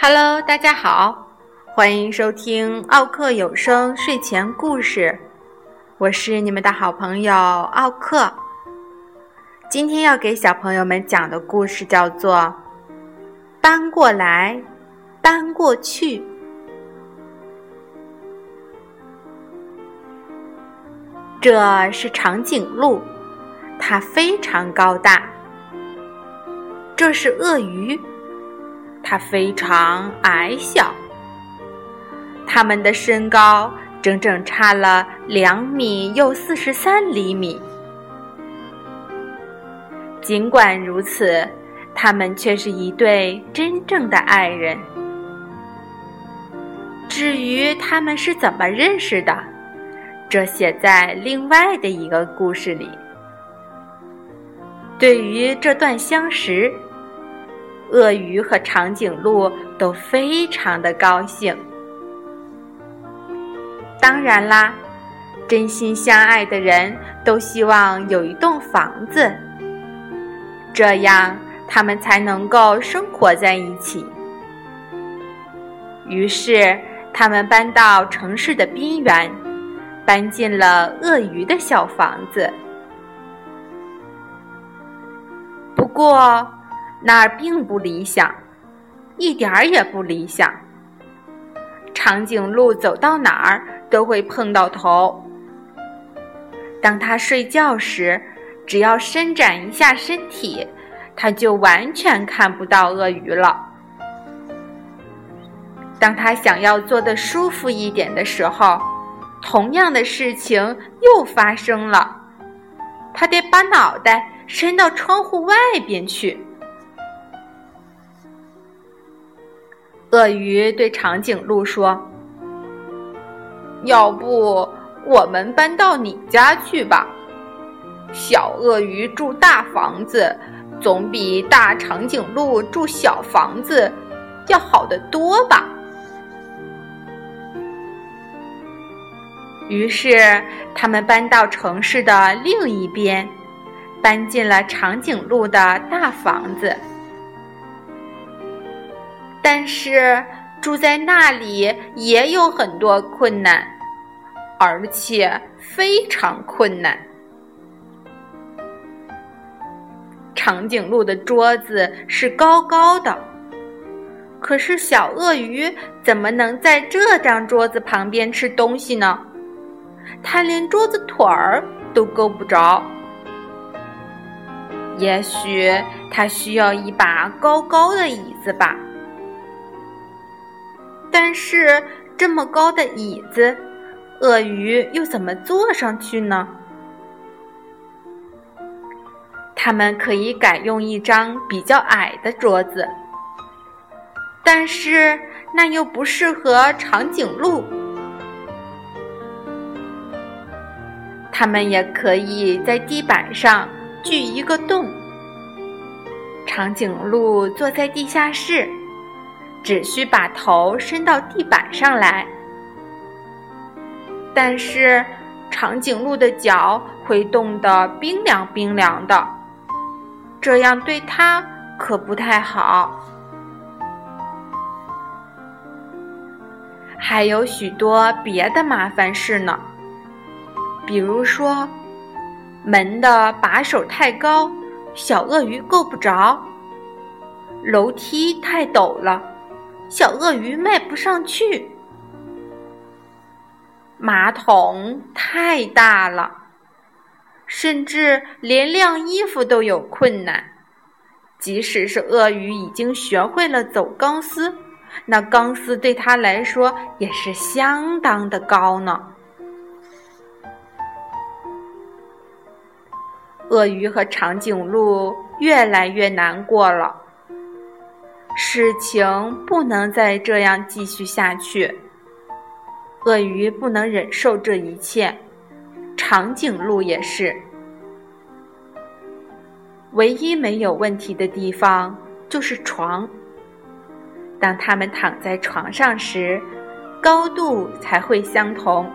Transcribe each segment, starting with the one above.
Hello，大家好，欢迎收听奥克有声睡前故事，我是你们的好朋友奥克。今天要给小朋友们讲的故事叫做《搬过来，搬过去》。这是长颈鹿，它非常高大。这是鳄鱼。它非常矮小，它们的身高整整差了两米又四十三厘米。尽管如此，他们却是一对真正的爱人。至于他们是怎么认识的，这写在另外的一个故事里。对于这段相识。鳄鱼和长颈鹿都非常的高兴。当然啦，真心相爱的人都希望有一栋房子，这样他们才能够生活在一起。于是，他们搬到城市的边缘，搬进了鳄鱼的小房子。不过，那儿并不理想，一点儿也不理想。长颈鹿走到哪儿都会碰到头。当它睡觉时，只要伸展一下身体，它就完全看不到鳄鱼了。当它想要坐得舒服一点的时候，同样的事情又发生了。他得把脑袋伸到窗户外边去。鳄鱼对长颈鹿说：“要不我们搬到你家去吧？小鳄鱼住大房子，总比大长颈鹿住小房子要好得多吧？”于是，他们搬到城市的另一边，搬进了长颈鹿的大房子。但是住在那里也有很多困难，而且非常困难。长颈鹿的桌子是高高的，可是小鳄鱼怎么能在这张桌子旁边吃东西呢？它连桌子腿儿都够不着。也许它需要一把高高的椅子吧。但是这么高的椅子，鳄鱼又怎么坐上去呢？他们可以改用一张比较矮的桌子，但是那又不适合长颈鹿。他们也可以在地板上锯一个洞，长颈鹿坐在地下室。只需把头伸到地板上来，但是长颈鹿的脚会冻得冰凉冰凉的，这样对它可不太好。还有许多别的麻烦事呢，比如说门的把手太高，小鳄鱼够不着；楼梯太陡了。小鳄鱼迈不上去，马桶太大了，甚至连晾衣服都有困难。即使是鳄鱼已经学会了走钢丝，那钢丝对它来说也是相当的高呢。鳄鱼和长颈鹿越来越难过了。事情不能再这样继续下去。鳄鱼不能忍受这一切，长颈鹿也是。唯一没有问题的地方就是床。当他们躺在床上时，高度才会相同。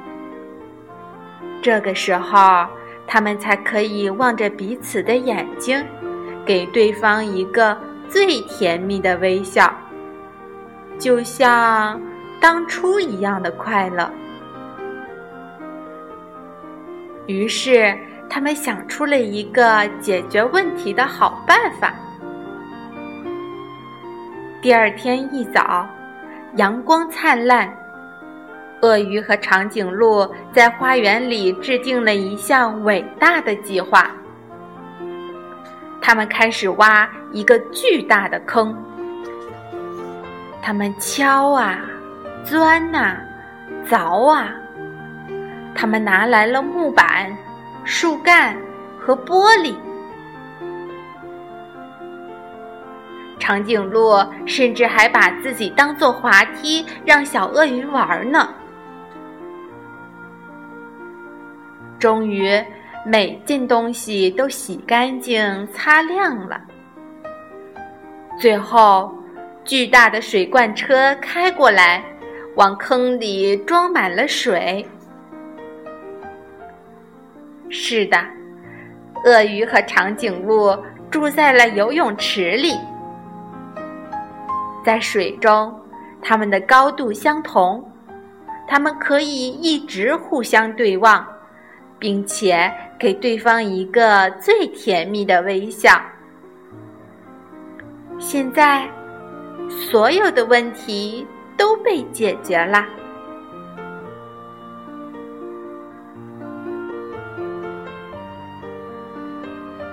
这个时候，他们才可以望着彼此的眼睛，给对方一个最甜蜜的微笑，就像当初一样的快乐。于是，他们想出了一个解决问题的好办法。第二天一早，阳光灿烂。鳄鱼和长颈鹿在花园里制定了一项伟大的计划。他们开始挖一个巨大的坑。他们敲啊，钻呐，凿啊。他们拿来了木板、树干和玻璃。长颈鹿甚至还把自己当做滑梯，让小鳄鱼玩呢。终于，每件东西都洗干净、擦亮了。最后，巨大的水罐车开过来，往坑里装满了水。是的，鳄鱼和长颈鹿住在了游泳池里，在水中，它们的高度相同，它们可以一直互相对望。并且给对方一个最甜蜜的微笑。现在，所有的问题都被解决了。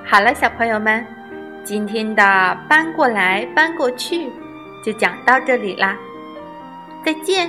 好了，小朋友们，今天的搬过来搬过去就讲到这里啦，再见。